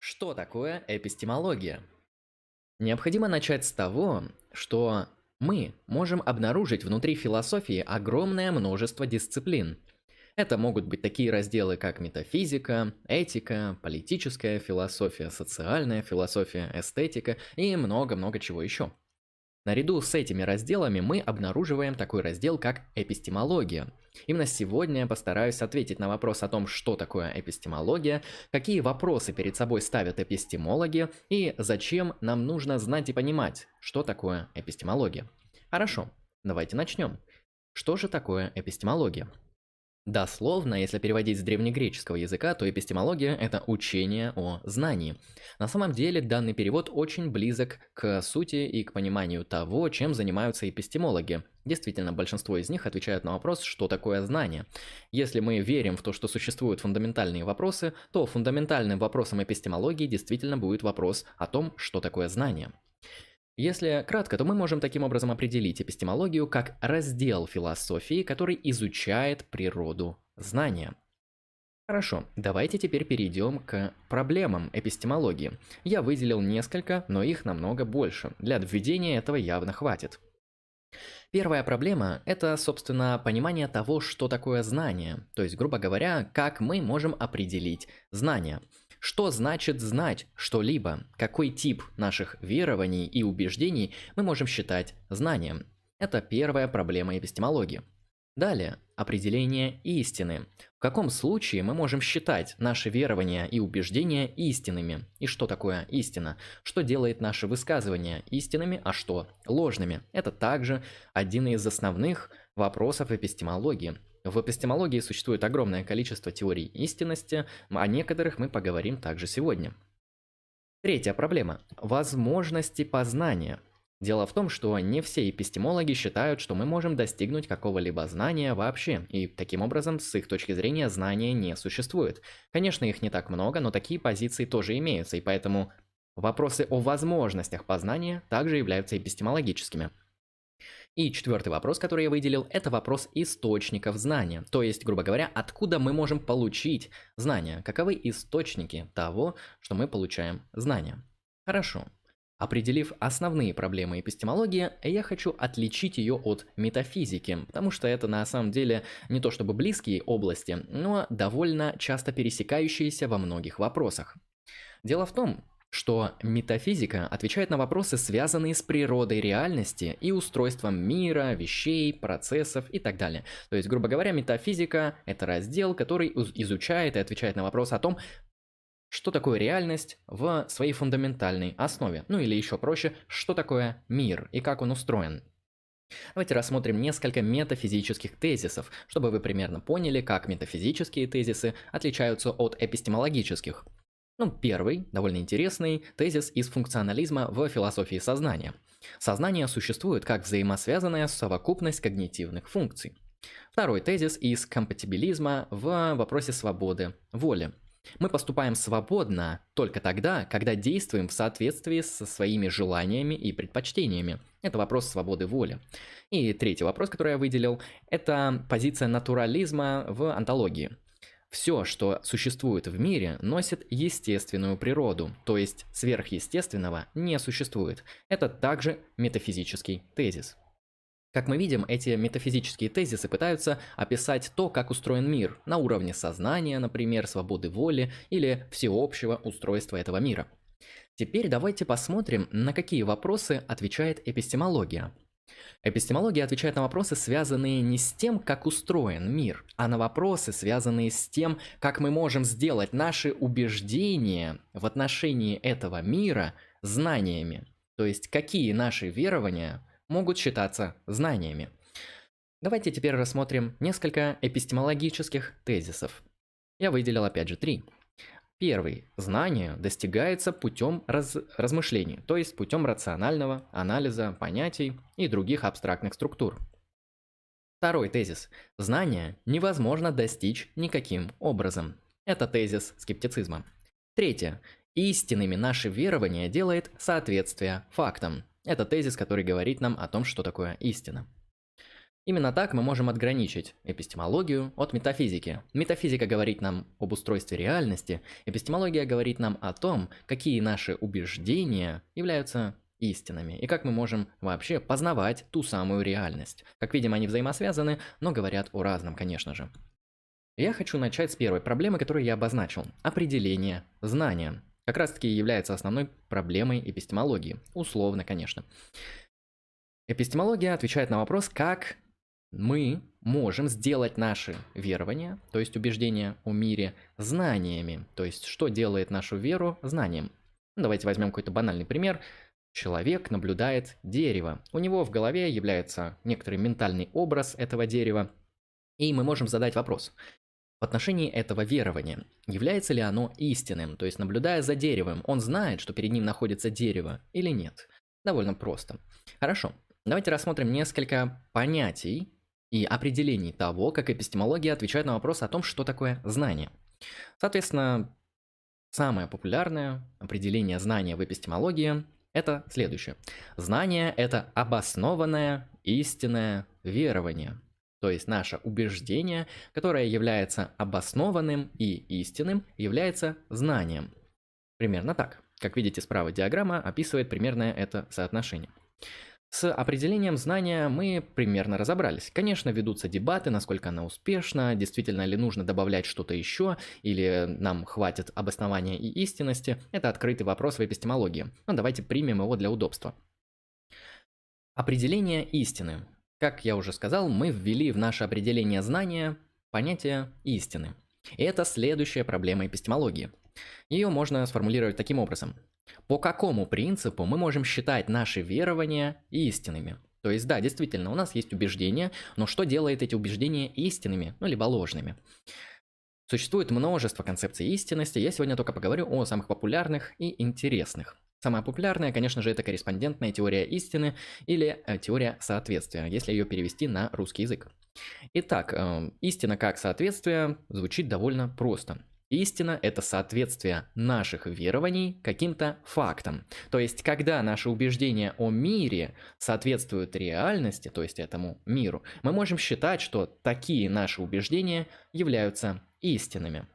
Что такое эпистемология? Необходимо начать с того, что мы можем обнаружить внутри философии огромное множество дисциплин. Это могут быть такие разделы, как метафизика, этика, политическая философия, социальная философия, эстетика и много-много чего еще. Наряду с этими разделами мы обнаруживаем такой раздел, как эпистемология. Именно сегодня я постараюсь ответить на вопрос о том, что такое эпистемология, какие вопросы перед собой ставят эпистемологи и зачем нам нужно знать и понимать, что такое эпистемология. Хорошо, давайте начнем. Что же такое эпистемология? Дословно, если переводить с древнегреческого языка, то эпистемология – это учение о знании. На самом деле, данный перевод очень близок к сути и к пониманию того, чем занимаются эпистемологи. Действительно, большинство из них отвечают на вопрос, что такое знание. Если мы верим в то, что существуют фундаментальные вопросы, то фундаментальным вопросом эпистемологии действительно будет вопрос о том, что такое знание. Если кратко, то мы можем таким образом определить эпистемологию как раздел философии, который изучает природу знания. Хорошо, давайте теперь перейдем к проблемам эпистемологии. Я выделил несколько, но их намного больше. Для введения этого явно хватит. Первая проблема – это, собственно, понимание того, что такое знание. То есть, грубо говоря, как мы можем определить знание – что значит знать что-либо? Какой тип наших верований и убеждений мы можем считать знанием? Это первая проблема эпистемологии. Далее, определение истины. В каком случае мы можем считать наши верования и убеждения истинными? И что такое истина? Что делает наши высказывания истинными, а что ложными? Это также один из основных вопросов эпистемологии. В эпистемологии существует огромное количество теорий истинности, о некоторых мы поговорим также сегодня. Третья проблема – возможности познания. Дело в том, что не все эпистемологи считают, что мы можем достигнуть какого-либо знания вообще, и таким образом, с их точки зрения, знания не существует. Конечно, их не так много, но такие позиции тоже имеются, и поэтому вопросы о возможностях познания также являются эпистемологическими. И четвертый вопрос, который я выделил, это вопрос источников знания. То есть, грубо говоря, откуда мы можем получить знания? Каковы источники того, что мы получаем знания? Хорошо. Определив основные проблемы эпистемологии, я хочу отличить ее от метафизики, потому что это на самом деле не то чтобы близкие области, но довольно часто пересекающиеся во многих вопросах. Дело в том, что метафизика отвечает на вопросы, связанные с природой реальности и устройством мира, вещей, процессов и так далее. То есть, грубо говоря, метафизика – это раздел, который изучает и отвечает на вопрос о том, что такое реальность в своей фундаментальной основе. Ну или еще проще, что такое мир и как он устроен. Давайте рассмотрим несколько метафизических тезисов, чтобы вы примерно поняли, как метафизические тезисы отличаются от эпистемологических. Ну, первый, довольно интересный, тезис из функционализма в философии сознания. Сознание существует как взаимосвязанная совокупность когнитивных функций. Второй тезис из компатибилизма в вопросе свободы воли. Мы поступаем свободно только тогда, когда действуем в соответствии со своими желаниями и предпочтениями. Это вопрос свободы воли. И третий вопрос, который я выделил, это позиция натурализма в антологии. Все, что существует в мире, носит естественную природу, то есть сверхъестественного не существует. Это также метафизический тезис. Как мы видим, эти метафизические тезисы пытаются описать то, как устроен мир, на уровне сознания, например, свободы воли или всеобщего устройства этого мира. Теперь давайте посмотрим, на какие вопросы отвечает эпистемология. Эпистемология отвечает на вопросы, связанные не с тем, как устроен мир, а на вопросы, связанные с тем, как мы можем сделать наши убеждения в отношении этого мира знаниями. То есть, какие наши верования могут считаться знаниями. Давайте теперь рассмотрим несколько эпистемологических тезисов. Я выделил опять же три. Первый. Знание достигается путем раз... размышлений, то есть путем рационального анализа понятий и других абстрактных структур. Второй тезис. Знание невозможно достичь никаким образом. Это тезис скептицизма. Третье. Истинными наши верования делает соответствие фактам. Это тезис, который говорит нам о том, что такое истина. Именно так мы можем отграничить эпистемологию от метафизики. Метафизика говорит нам об устройстве реальности, эпистемология говорит нам о том, какие наши убеждения являются истинами и как мы можем вообще познавать ту самую реальность. Как видим, они взаимосвязаны, но говорят о разном, конечно же. Я хочу начать с первой проблемы, которую я обозначил. Определение знания. Как раз таки является основной проблемой эпистемологии. Условно, конечно. Эпистемология отвечает на вопрос, как мы можем сделать наши верования, то есть убеждения о мире, знаниями. То есть, что делает нашу веру знанием. Давайте возьмем какой-то банальный пример. Человек наблюдает дерево. У него в голове является некоторый ментальный образ этого дерева. И мы можем задать вопрос. В отношении этого верования, является ли оно истинным? То есть, наблюдая за деревом, он знает, что перед ним находится дерево или нет? Довольно просто. Хорошо, давайте рассмотрим несколько понятий, и определений того, как эпистемология отвечает на вопрос о том, что такое знание. Соответственно, самое популярное определение знания в эпистемологии – это следующее. Знание – это обоснованное истинное верование, то есть наше убеждение, которое является обоснованным и истинным, является знанием. Примерно так. Как видите, справа диаграмма описывает примерно это соотношение. С определением знания мы примерно разобрались. Конечно, ведутся дебаты, насколько она успешна, действительно ли нужно добавлять что-то еще, или нам хватит обоснования и истинности. Это открытый вопрос в эпистемологии. Но давайте примем его для удобства. Определение истины. Как я уже сказал, мы ввели в наше определение знания понятие истины. И это следующая проблема эпистемологии. Ее можно сформулировать таким образом. По какому принципу мы можем считать наши верования истинными? То есть, да, действительно, у нас есть убеждения, но что делает эти убеждения истинными, ну, либо ложными? Существует множество концепций истинности, я сегодня только поговорю о самых популярных и интересных. Самая популярная, конечно же, это корреспондентная теория истины или э, теория соответствия, если ее перевести на русский язык. Итак, э, истина как соответствие звучит довольно просто. Истина – это соответствие наших верований каким-то фактам. То есть, когда наши убеждения о мире соответствуют реальности, то есть этому миру, мы можем считать, что такие наши убеждения являются истинными.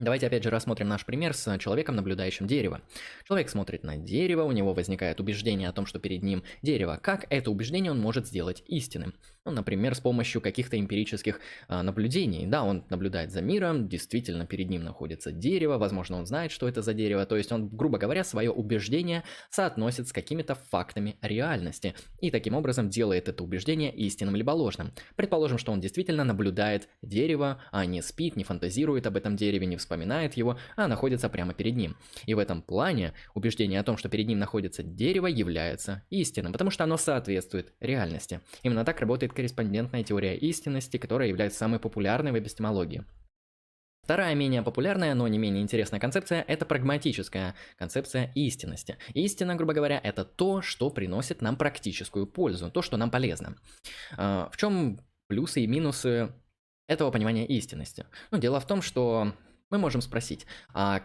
Давайте опять же рассмотрим наш пример с человеком, наблюдающим дерево. Человек смотрит на дерево, у него возникает убеждение о том, что перед ним дерево. Как это убеждение он может сделать истинным? Ну, например, с помощью каких-то эмпирических а, наблюдений. Да, он наблюдает за миром, действительно перед ним находится дерево, возможно, он знает, что это за дерево. То есть он, грубо говоря, свое убеждение соотносит с какими-то фактами реальности. И таким образом делает это убеждение истинным либо ложным. Предположим, что он действительно наблюдает дерево, а не спит, не фантазирует об этом дереве, не вспоминает его, а находится прямо перед ним. И в этом плане убеждение о том, что перед ним находится дерево, является истинным, потому что оно соответствует реальности. Именно так работает корреспондентная теория истинности, которая является самой популярной в эпистемологии. Вторая менее популярная, но не менее интересная концепция – это прагматическая концепция истинности. Истина, грубо говоря, это то, что приносит нам практическую пользу, то, что нам полезно. А, в чем плюсы и минусы этого понимания истинности? Ну, дело в том, что мы можем спросить, а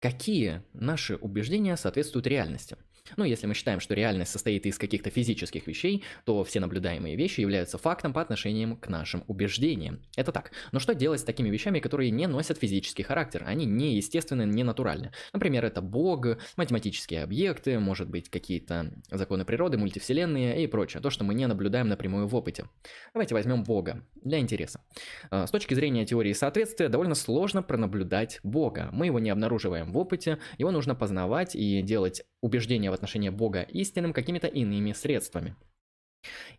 какие наши убеждения соответствуют реальности? Ну, если мы считаем, что реальность состоит из каких-то физических вещей, то все наблюдаемые вещи являются фактом по отношению к нашим убеждениям. Это так. Но что делать с такими вещами, которые не носят физический характер? Они не естественны, не натуральны. Например, это Бог, математические объекты, может быть, какие-то законы природы, мультивселенные и прочее. То, что мы не наблюдаем напрямую в опыте. Давайте возьмем Бога для интереса. А, с точки зрения теории соответствия, довольно сложно пронаблюдать Бога. Мы его не обнаруживаем в опыте, его нужно познавать и делать убеждения в отношении Бога истинным какими-то иными средствами.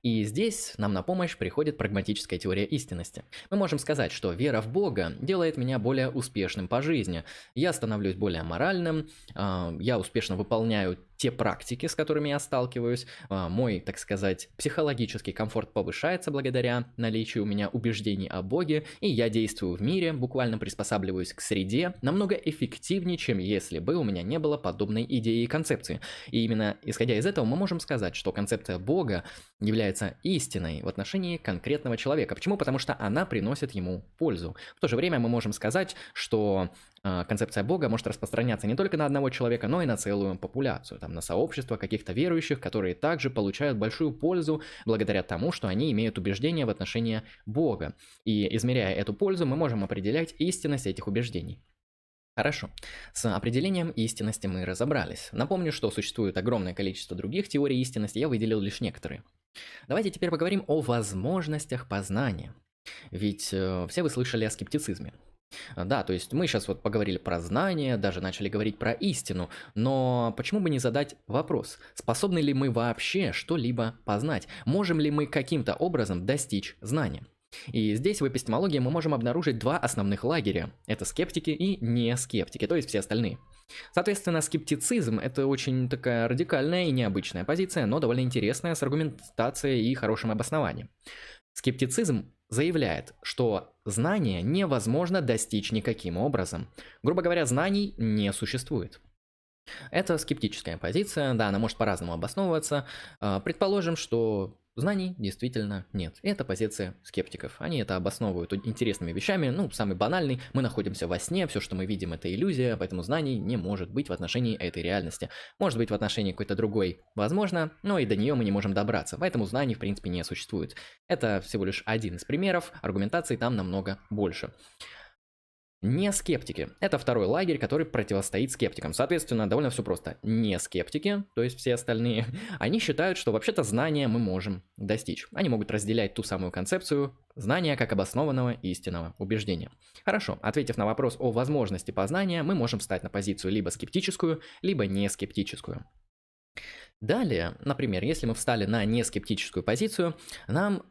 И здесь нам на помощь приходит прагматическая теория истинности. Мы можем сказать, что вера в Бога делает меня более успешным по жизни. Я становлюсь более моральным, а, я успешно выполняю те практики, с которыми я сталкиваюсь, а, мой, так сказать, психологический комфорт повышается благодаря наличию у меня убеждений о Боге, и я действую в мире, буквально приспосабливаюсь к среде намного эффективнее, чем если бы у меня не было подобной идеи и концепции. И именно исходя из этого мы можем сказать, что концепция Бога является истиной в отношении конкретного человека. Почему? Потому что она приносит ему пользу. В то же время мы можем сказать, что концепция Бога может распространяться не только на одного человека, но и на целую популяцию, там, на сообщество каких-то верующих, которые также получают большую пользу благодаря тому, что они имеют убеждения в отношении Бога. И измеряя эту пользу, мы можем определять истинность этих убеждений. Хорошо. С определением истинности мы разобрались. Напомню, что существует огромное количество других теорий истинности, я выделил лишь некоторые. Давайте теперь поговорим о возможностях познания. Ведь э, все вы слышали о скептицизме. Да, то есть мы сейчас вот поговорили про знание, даже начали говорить про истину, но почему бы не задать вопрос, способны ли мы вообще что-либо познать, можем ли мы каким-то образом достичь знания? И здесь в эпистемологии мы можем обнаружить два основных лагеря. Это скептики и не скептики, то есть все остальные. Соответственно, скептицизм – это очень такая радикальная и необычная позиция, но довольно интересная с аргументацией и хорошим обоснованием. Скептицизм заявляет, что знания невозможно достичь никаким образом. Грубо говоря, знаний не существует. Это скептическая позиция, да, она может по-разному обосновываться. А, предположим, что Знаний действительно нет. И это позиция скептиков. Они это обосновывают интересными вещами. Ну, самый банальный, мы находимся во сне, все, что мы видим, это иллюзия, поэтому знаний не может быть в отношении этой реальности. Может быть в отношении какой-то другой, возможно, но и до нее мы не можем добраться. Поэтому знаний, в принципе, не существует. Это всего лишь один из примеров, аргументации там намного больше. Не скептики. Это второй лагерь, который противостоит скептикам. Соответственно, довольно все просто. Не скептики, то есть все остальные, они считают, что вообще-то знания мы можем достичь. Они могут разделять ту самую концепцию знания как обоснованного истинного убеждения. Хорошо, ответив на вопрос о возможности познания, мы можем встать на позицию либо скептическую, либо не скептическую. Далее, например, если мы встали на нескептическую позицию, нам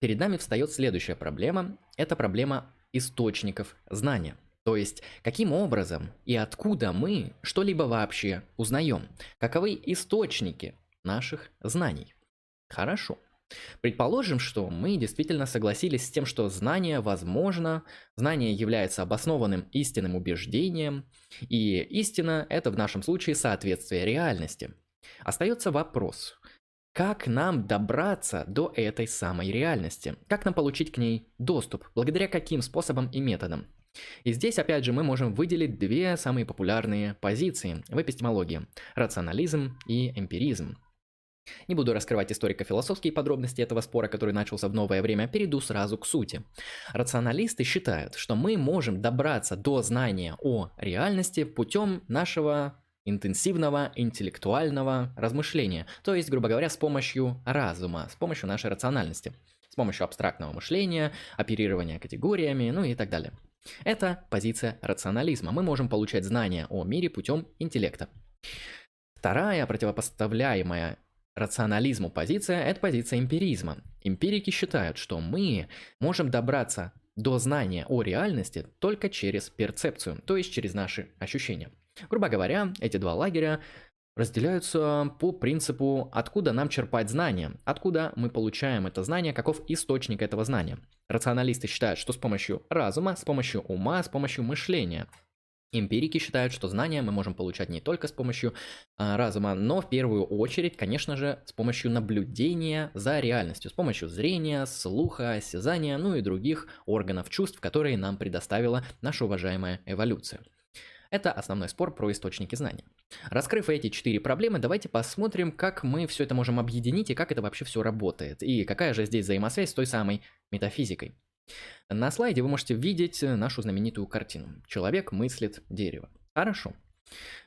перед нами встает следующая проблема. Это проблема источников знания. То есть, каким образом и откуда мы что-либо вообще узнаем? Каковы источники наших знаний? Хорошо. Предположим, что мы действительно согласились с тем, что знание возможно, знание является обоснованным истинным убеждением, и истина – это в нашем случае соответствие реальности. Остается вопрос, как нам добраться до этой самой реальности? Как нам получить к ней доступ? Благодаря каким способам и методам? И здесь, опять же, мы можем выделить две самые популярные позиции в эпистемологии – рационализм и эмпиризм. Не буду раскрывать историко-философские подробности этого спора, который начался в новое время, перейду сразу к сути. Рационалисты считают, что мы можем добраться до знания о реальности путем нашего интенсивного интеллектуального размышления, то есть, грубо говоря, с помощью разума, с помощью нашей рациональности, с помощью абстрактного мышления, оперирования категориями, ну и так далее. Это позиция рационализма. Мы можем получать знания о мире путем интеллекта. Вторая противопоставляемая рационализму позиция – это позиция эмпиризма. Эмпирики считают, что мы можем добраться до знания о реальности только через перцепцию, то есть через наши ощущения. Грубо говоря, эти два лагеря разделяются по принципу, откуда нам черпать знания, откуда мы получаем это знание, каков источник этого знания. Рационалисты считают, что с помощью разума, с помощью ума, с помощью мышления. Эмпирики считают, что знания мы можем получать не только с помощью э, разума, но в первую очередь, конечно же, с помощью наблюдения за реальностью, с помощью зрения, слуха, осязания, ну и других органов чувств, которые нам предоставила наша уважаемая эволюция. Это основной спор про источники знаний. Раскрыв эти четыре проблемы, давайте посмотрим, как мы все это можем объединить и как это вообще все работает. И какая же здесь взаимосвязь с той самой метафизикой. На слайде вы можете видеть нашу знаменитую картину. Человек мыслит дерево. Хорошо.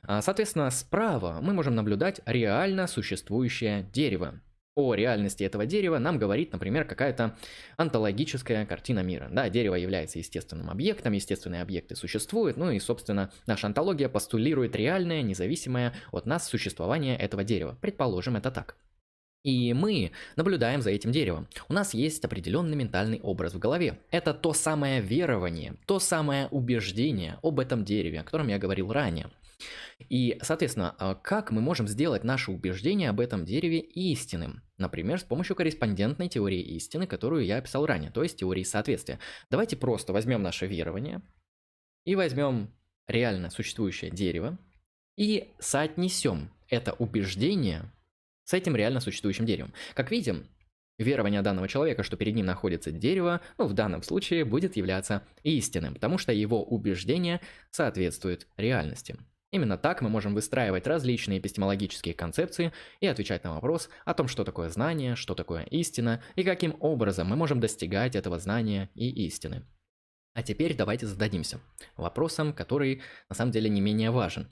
А, соответственно, справа мы можем наблюдать реально существующее дерево о реальности этого дерева нам говорит, например, какая-то онтологическая картина мира. Да, дерево является естественным объектом, естественные объекты существуют, ну и, собственно, наша онтология постулирует реальное, независимое от нас существование этого дерева. Предположим, это так. И мы наблюдаем за этим деревом. У нас есть определенный ментальный образ в голове. Это то самое верование, то самое убеждение об этом дереве, о котором я говорил ранее. И, соответственно, а, как мы можем сделать наше убеждение об этом дереве истинным? Например, с помощью корреспондентной теории истины, которую я описал ранее, то есть теории соответствия. Давайте просто возьмем наше верование и возьмем реально существующее дерево и соотнесем это убеждение с этим реально существующим деревом. Как видим, верование данного человека, что перед ним находится дерево, ну, в данном случае будет являться истинным, потому что его убеждение соответствует реальности. Именно так мы можем выстраивать различные эпистемологические концепции и отвечать на вопрос о том, что такое знание, что такое истина и каким образом мы можем достигать этого знания и истины. А теперь давайте зададимся вопросом, который на самом деле не менее важен.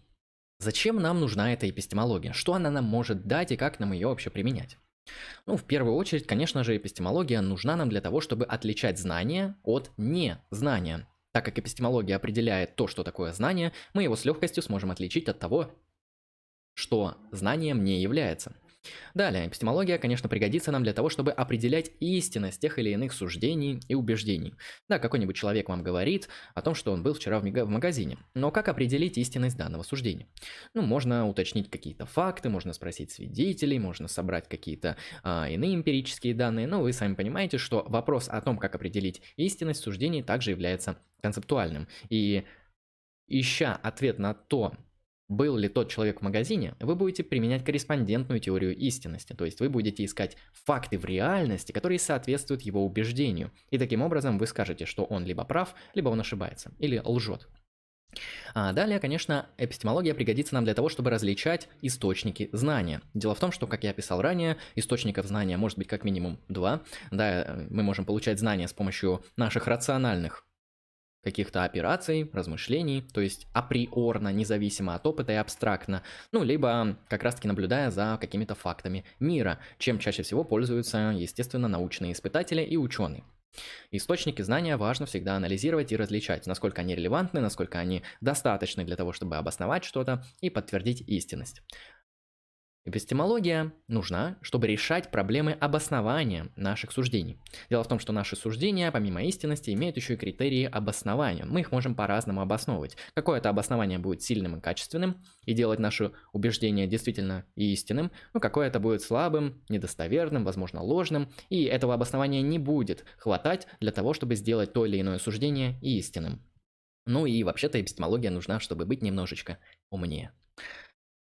Зачем нам нужна эта эпистемология? Что она нам может дать и как нам ее вообще применять? Ну, в первую очередь, конечно же, эпистемология нужна нам для того, чтобы отличать знание от незнания. Так как эпистемология определяет то, что такое знание, мы его с легкостью сможем отличить от того, что знанием не является. Далее, эпистемология, конечно, пригодится нам для того, чтобы определять истинность тех или иных суждений и убеждений. Да, какой-нибудь человек вам говорит о том, что он был вчера в, в магазине. Но как определить истинность данного суждения? Ну, можно уточнить какие-то факты, можно спросить свидетелей, можно собрать какие-то а, иные эмпирические данные, но вы сами понимаете, что вопрос о том, как определить истинность суждений, также является концептуальным. И ища ответ на то, был ли тот человек в магазине, вы будете применять корреспондентную теорию истинности, то есть вы будете искать факты в реальности, которые соответствуют его убеждению, и таким образом вы скажете, что он либо прав, либо он ошибается, или лжет. А далее, конечно, эпистемология пригодится нам для того, чтобы различать источники знания. Дело в том, что, как я описал ранее, источников знания может быть как минимум два. Да, мы можем получать знания с помощью наших рациональных каких-то операций, размышлений, то есть априорно, независимо от опыта и абстрактно, ну, либо как раз-таки наблюдая за какими-то фактами мира, чем чаще всего пользуются, естественно, научные испытатели и ученые. Источники знания важно всегда анализировать и различать, насколько они релевантны, насколько они достаточны для того, чтобы обосновать что-то и подтвердить истинность. Эпистемология нужна, чтобы решать проблемы обоснования наших суждений. Дело в том, что наши суждения, помимо истинности, имеют еще и критерии обоснования. Мы их можем по-разному обосновывать. Какое-то обоснование будет сильным и качественным, и делать наши убеждения действительно истинным, но какое-то будет слабым, недостоверным, возможно, ложным, и этого обоснования не будет хватать для того, чтобы сделать то или иное суждение истинным. Ну и вообще-то эпистемология нужна, чтобы быть немножечко умнее.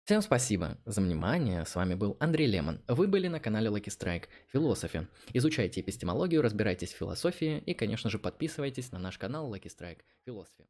Всем спасибо за внимание, с вами был Андрей Лемон. Вы были на канале Lucky Strike Философи. Изучайте эпистемологию, разбирайтесь в философии и, конечно же, подписывайтесь на наш канал Lucky Strike Философи.